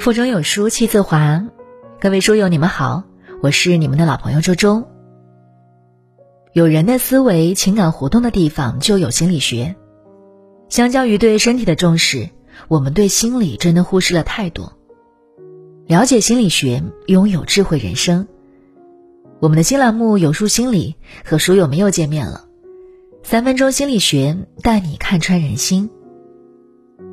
腹中有书气自华，各位书友你们好，我是你们的老朋友周周。有人的思维、情感活动的地方就有心理学。相较于对身体的重视，我们对心理真的忽视了太多。了解心理学，拥有智慧人生。我们的新栏目有书心理和书友们又见面了，三分钟心理学带你看穿人心。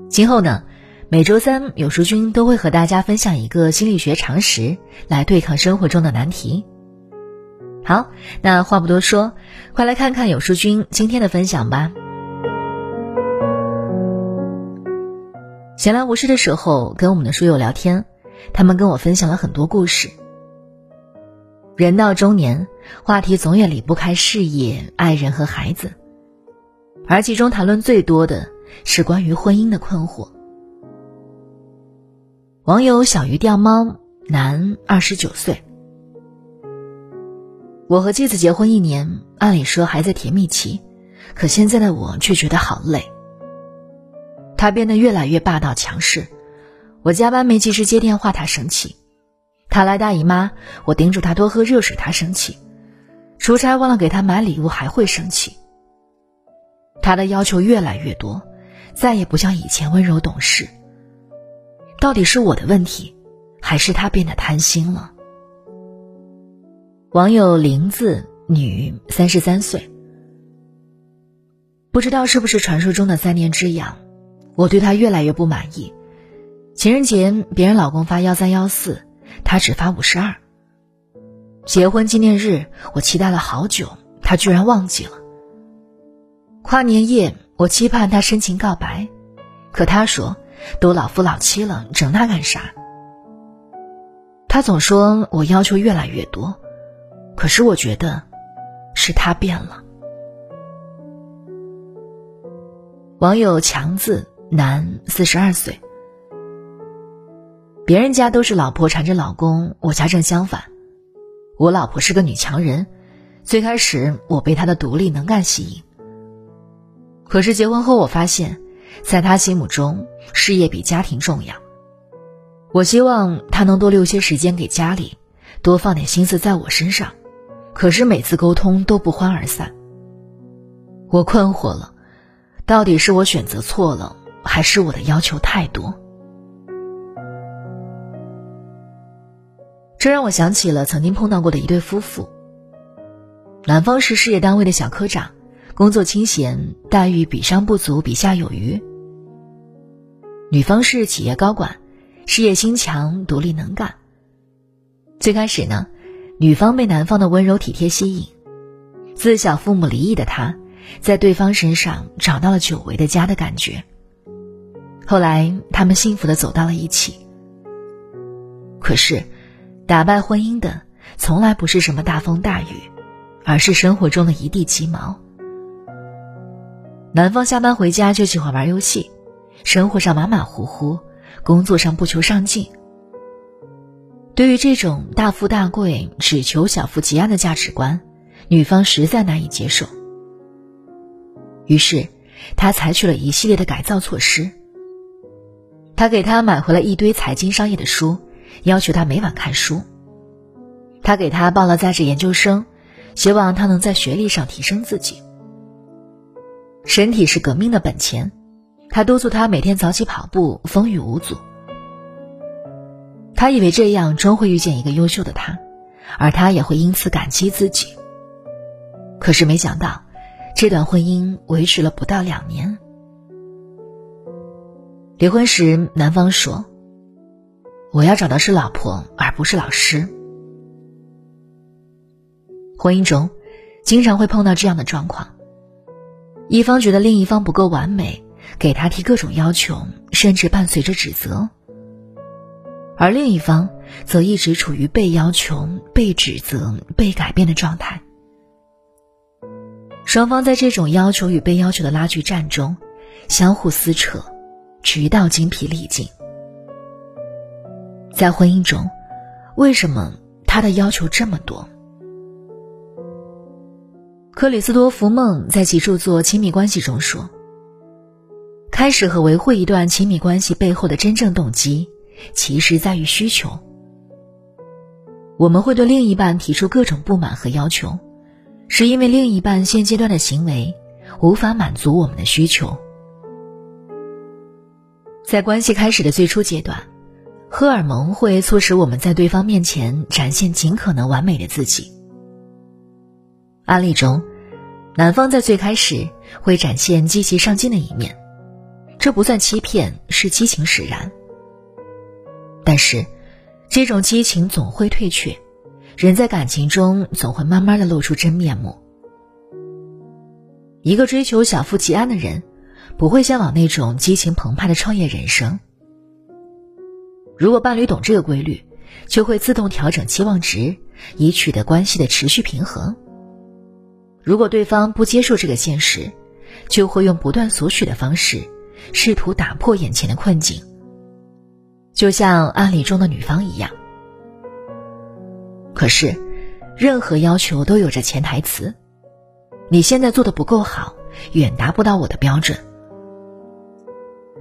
今后呢？每周三，有书君都会和大家分享一个心理学常识，来对抗生活中的难题。好，那话不多说，快来看看有书君今天的分享吧。闲来无事的时候，跟我们的书友聊天，他们跟我分享了很多故事。人到中年，话题总也离不开事业、爱人和孩子，而其中谈论最多的是关于婚姻的困惑。网友小鱼钓猫，男，二十九岁。我和妻子结婚一年，按理说还在甜蜜期，可现在的我却觉得好累。他变得越来越霸道强势，我加班没及时接电话，他生气；他来大姨妈，我叮嘱他多喝热水，他生气；出差忘了给他买礼物，还会生气。他的要求越来越多，再也不像以前温柔懂事。到底是我的问题，还是他变得贪心了？网友林子女，三十三岁，不知道是不是传说中的三年之痒，我对他越来越不满意。情人节别人老公发幺三幺四，他只发五十二。结婚纪念日我期待了好久，他居然忘记了。跨年夜我期盼他深情告白，可他说。都老夫老妻了，整那干啥？他总说我要求越来越多，可是我觉得是他变了。网友强子，男，四十二岁。别人家都是老婆缠着老公，我家正相反。我老婆是个女强人，最开始我被她的独立能干吸引，可是结婚后我发现。在他心目中，事业比家庭重要。我希望他能多留些时间给家里，多放点心思在我身上。可是每次沟通都不欢而散。我困惑了，到底是我选择错了，还是我的要求太多？这让我想起了曾经碰到过的一对夫妇。男方是事业单位的小科长。工作清闲，待遇比上不足，比下有余。女方是企业高管，事业心强，独立能干。最开始呢，女方被男方的温柔体贴吸引，自小父母离异的她，在对方身上找到了久违的家的感觉。后来，他们幸福的走到了一起。可是，打败婚姻的从来不是什么大风大雨，而是生活中的一地鸡毛。男方下班回家就喜欢玩游戏，生活上马马虎虎，工作上不求上进。对于这种大富大贵只求小富即安的价值观，女方实在难以接受。于是，他采取了一系列的改造措施。他给他买回了一堆财经商业的书，要求他每晚看书。他给他报了在职研究生，希望他能在学历上提升自己。身体是革命的本钱，他督促他每天早起跑步，风雨无阻。他以为这样终会遇见一个优秀的他，而他也会因此感激自己。可是没想到，这段婚姻维持了不到两年。离婚时，男方说：“我要找的是老婆，而不是老师。”婚姻中，经常会碰到这样的状况。一方觉得另一方不够完美，给他提各种要求，甚至伴随着指责；而另一方则一直处于被要求、被指责、被改变的状态。双方在这种要求与被要求的拉锯战中，相互撕扯，直到精疲力尽。在婚姻中，为什么他的要求这么多？克里斯多福·梦在其著作《亲密关系》中说：“开始和维护一段亲密关系背后的真正动机，其实在于需求。我们会对另一半提出各种不满和要求，是因为另一半现阶段的行为无法满足我们的需求。在关系开始的最初阶段，荷尔蒙会促使我们在对方面前展现尽可能完美的自己。案例中，男方在最开始会展现积极上进的一面，这不算欺骗，是激情使然。但是。这种激情总会退却，人在感情中总会慢慢的露出真面目。一个追求小富即安的人，不会向往那种激情澎湃的创业人生。如果伴侣懂这个规律，就会自动调整期望值，以取得关系的持续平衡。如果对方不接受这个现实，就会用不断索取的方式，试图打破眼前的困境。就像案例中的女方一样，可是，任何要求都有着潜台词：你现在做的不够好，远达不到我的标准。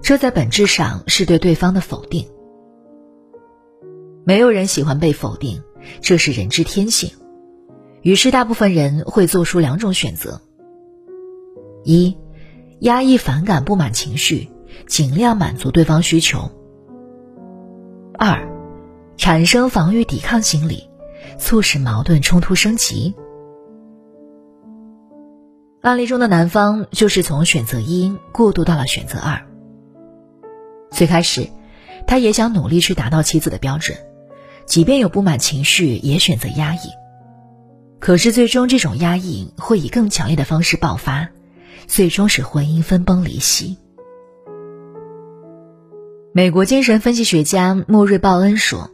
这在本质上是对对方的否定。没有人喜欢被否定，这是人之天性。于是，大部分人会做出两种选择：一，压抑反感、不满情绪，尽量满足对方需求。二，产生防御抵抗心理，促使矛盾冲突升级。案例中的男方就是从选择一过渡到了选择二。最开始，他也想努力去达到妻子的标准，即便有不满情绪，也选择压抑。可是最终，这种压抑会以更强烈的方式爆发，最终使婚姻分崩离析。美国精神分析学家莫瑞·鲍恩说：“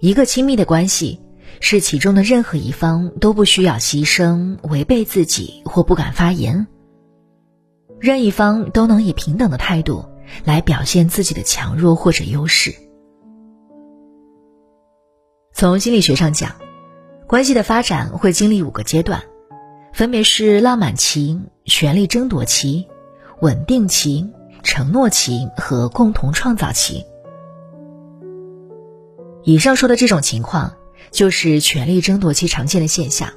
一个亲密的关系，是其中的任何一方都不需要牺牲、违背自己或不敢发言，任一方都能以平等的态度来表现自己的强弱或者优势。”从心理学上讲，关系的发展会经历五个阶段，分别是浪漫期、权力争夺期、稳定期。承诺期和共同创造期。以上说的这种情况，就是权力争夺期常见的现象，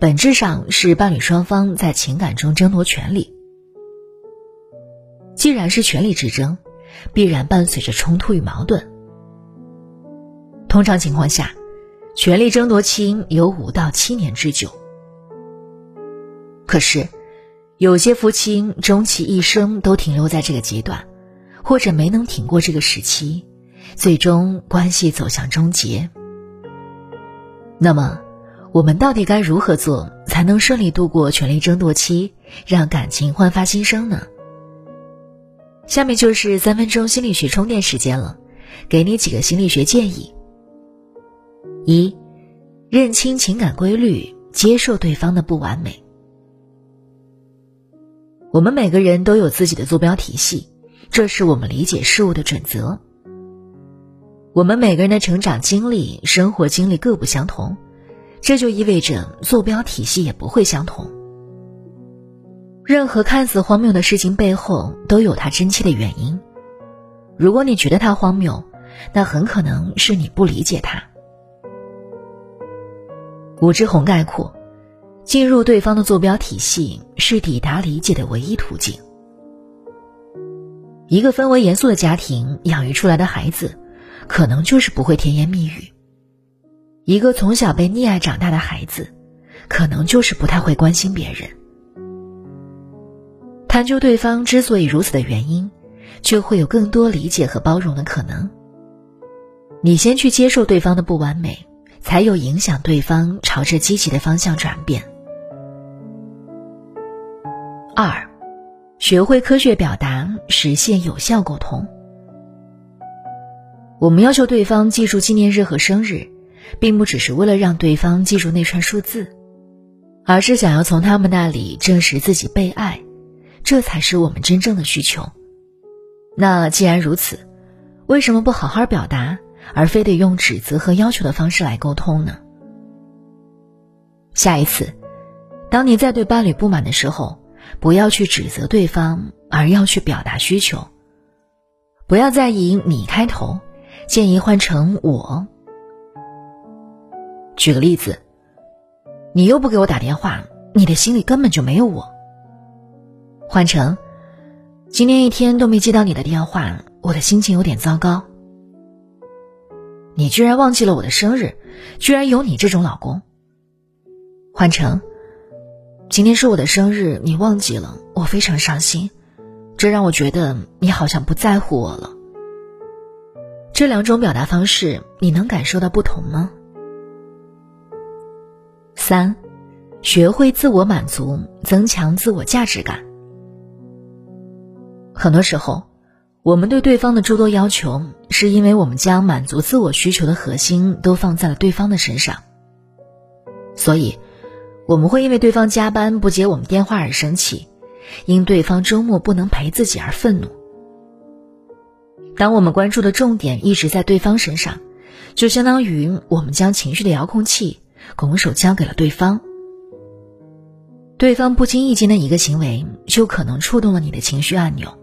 本质上是伴侣双方在情感中争夺权利。既然是权力之争，必然伴随着冲突与矛盾。通常情况下，权力争夺期有五到七年之久。可是。有些夫妻终其一生都停留在这个阶段，或者没能挺过这个时期，最终关系走向终结。那么，我们到底该如何做才能顺利度过权力争夺期，让感情焕发新生呢？下面就是三分钟心理学充电时间了，给你几个心理学建议：一、认清情感规律，接受对方的不完美。我们每个人都有自己的坐标体系，这是我们理解事物的准则。我们每个人的成长经历、生活经历各不相同，这就意味着坐标体系也不会相同。任何看似荒谬的事情背后都有它真切的原因。如果你觉得它荒谬，那很可能是你不理解它。武志红概括。进入对方的坐标体系是抵达理解的唯一途径。一个氛围严肃的家庭养育出来的孩子，可能就是不会甜言蜜语；一个从小被溺爱长大的孩子，可能就是不太会关心别人。探究对方之所以如此的原因，就会有更多理解和包容的可能。你先去接受对方的不完美，才有影响对方朝着积极的方向转变。二，学会科学表达，实现有效沟通。我们要求对方记住纪念日和生日，并不只是为了让对方记住那串数字，而是想要从他们那里证实自己被爱，这才是我们真正的需求。那既然如此，为什么不好好表达，而非得用指责和要求的方式来沟通呢？下一次，当你在对伴侣不满的时候，不要去指责对方，而要去表达需求。不要再以你开头，建议换成我。举个例子，你又不给我打电话，你的心里根本就没有我。换成，今天一天都没接到你的电话，我的心情有点糟糕。你居然忘记了我的生日，居然有你这种老公。换成，今天是我的生日，你忘记了，我非常伤心，这让我觉得你好像不在乎我了。这两种表达方式，你能感受到不同吗？三，学会自我满足，增强自我价值感。很多时候，我们对对方的诸多要求，是因为我们将满足自我需求的核心都放在了对方的身上。所以，我们会因为对方加班不接我们电话而生气，因对方周末不能陪自己而愤怒。当我们关注的重点一直在对方身上，就相当于我们将情绪的遥控器。拱手交给了对方，对方不经意间的一个行为，就可能触动了你的情绪按钮。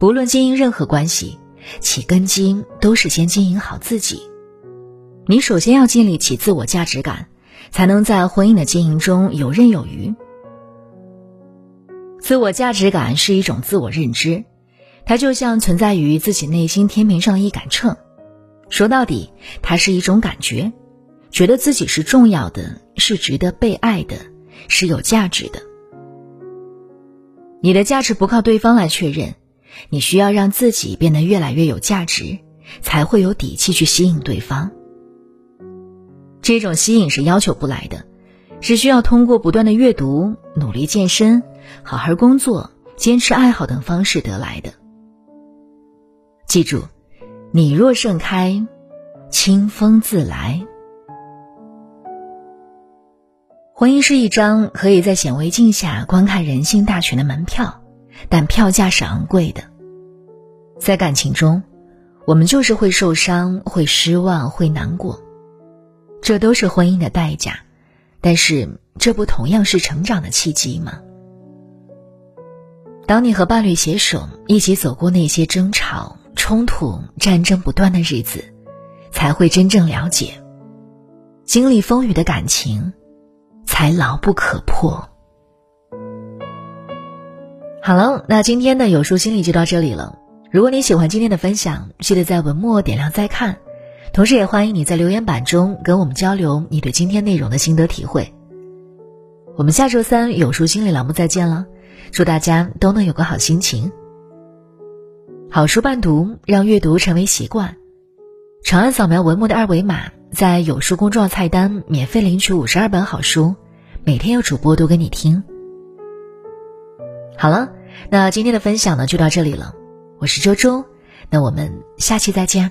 不论经营任何关系，其根基都是先经营好自己。你首先要建立起自我价值感，才能在婚姻的经营中游刃有余。自我价值感是一种自我认知，它就像存在于自己内心天平上的一杆秤。说到底，它是一种感觉。觉得自己是重要的，是值得被爱的，是有价值的。你的价值不靠对方来确认，你需要让自己变得越来越有价值，才会有底气去吸引对方。这种吸引是要求不来的，是需要通过不断的阅读、努力健身、好好工作、坚持爱好等方式得来的。记住，你若盛开，清风自来。婚姻是一张可以在显微镜下观看人性大全的门票，但票价是昂贵的。在感情中，我们就是会受伤、会失望、会难过，这都是婚姻的代价。但是，这不同样是成长的契机吗？当你和伴侣携手一起走过那些争吵、冲突、战争不断的日子，才会真正了解，经历风雨的感情。才牢不可破。好了，那今天的有书心理就到这里了。如果你喜欢今天的分享，记得在文末点亮再看，同时也欢迎你在留言板中跟我们交流你对今天内容的心得体会。我们下周三有书心理栏目再见了，祝大家都能有个好心情。好书伴读，让阅读成为习惯。长按扫描文末的二维码。在有书公众号菜单免费领取五十二本好书，每天有主播读给你听。好了，那今天的分享呢就到这里了，我是周周，那我们下期再见。